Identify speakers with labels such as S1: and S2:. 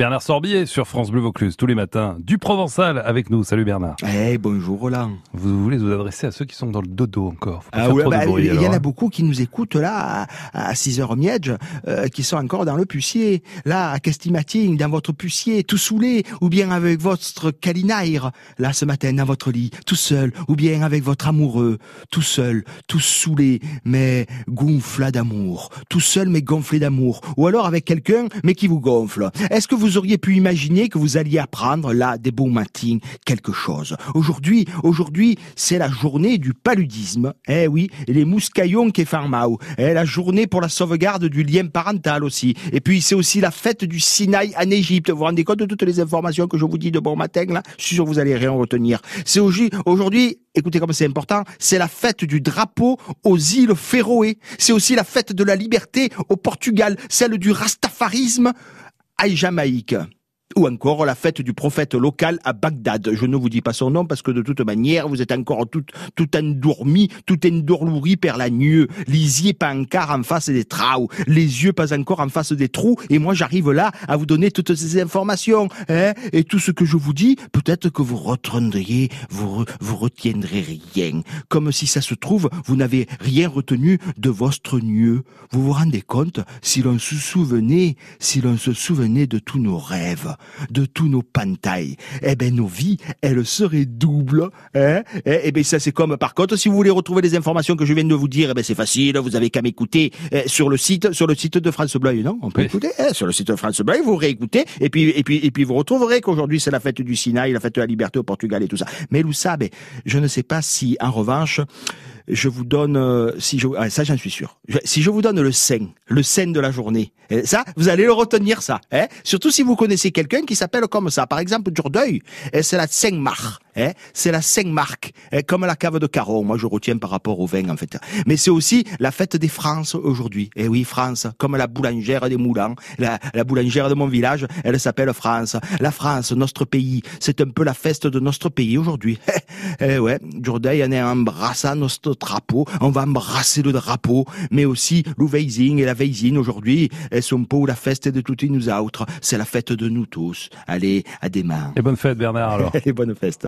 S1: Bernard Sorbier sur France Bleu Vaucluse tous les matins du Provençal avec nous. Salut Bernard.
S2: Eh bonjour Roland.
S1: Vous voulez vous adresser à ceux qui sont dans le dodo encore.
S2: Ah ouais, bah, il y en a hein. beaucoup qui nous écoutent là à, 6h miège, euh, qui sont encore dans le pucier, là à Castimating, dans votre pucier, tout saoulé, ou bien avec votre calinaire, là ce matin dans votre lit, tout seul, ou bien avec votre amoureux, tout seul, tout saoulé, mais gonflé d'amour, tout seul mais gonflé d'amour, ou alors avec quelqu'un mais qui vous gonfle. Est-ce que vous auriez pu imaginer que vous alliez apprendre là des beaux matins quelque chose. Aujourd'hui, aujourd'hui, c'est la journée du paludisme. Eh oui, les mouscaillons qui farmao. Eh, la journée pour la sauvegarde du lien parental aussi. Et puis c'est aussi la fête du Sinaï en Égypte. Vous vous rendez compte de toutes les informations que je vous dis de bon matin là? Je suis sûr que vous allez rien retenir. C'est aujourd'hui, écoutez comme c'est important, c'est la fête du drapeau aux îles Féroé. C'est aussi la fête de la liberté au Portugal, celle du rastafarisme Jamaïque ou encore la fête du prophète local à Bagdad. Je ne vous dis pas son nom parce que de toute manière, vous êtes encore tout, tout endormi, tout endorlouri per la nuit. Lisiez pas encore en face des trous, les yeux pas encore en face des trous, et moi j'arrive là à vous donner toutes ces informations, hein, et tout ce que je vous dis, peut-être que vous retiendriez, vous, vous retiendrez rien. Comme si ça se trouve, vous n'avez rien retenu de votre mieux. Vous vous rendez compte, si l'on se souvenait, si l'on se souvenait de tous nos rêves, de tous nos pantailles, eh ben nos vies, elles seraient doubles. Hein eh, eh ben ça c'est comme par contre si vous voulez retrouver les informations que je viens de vous dire, eh ben c'est facile, vous avez qu'à m'écouter eh, sur le site sur le site de France Bleu, non? On peut écouter eh, sur le site de France Bleu, vous réécoutez et puis et puis et puis vous retrouverez qu'aujourd'hui c'est la fête du Sinaï, la fête de la liberté au Portugal et tout ça. Mais Loussa, ben, je ne sais pas si en revanche je vous donne, euh, si je, ah, ça j'en suis sûr. Si je vous donne le sein, le sein de la journée, eh, ça, vous allez le retenir ça. Hein Surtout si vous connaissez quelqu'un qui s'appelle comme ça. Par exemple, Jourdeuil, eh, c'est la Saint-Marc. Hein c'est la Saint-Marc, comme la cave de Caron. Moi, je retiens par rapport au vin, en fait. Mais c'est aussi la fête des France aujourd'hui. Eh oui, France, comme la boulangère des Moulins, la, la boulangère de mon village, elle s'appelle France. La France, notre pays, c'est un peu la fête de notre pays aujourd'hui. eh ouais, Jourdeuil, on est embrassant notre drapeau, on va embrasser le drapeau, mais aussi l'Uweising et la Weising aujourd'hui, elles sont pas la fête de toutes nous autres, c'est la fête de nous tous. Allez, à demain.
S1: Et bonne fête Bernard alors.
S2: et bonne fête.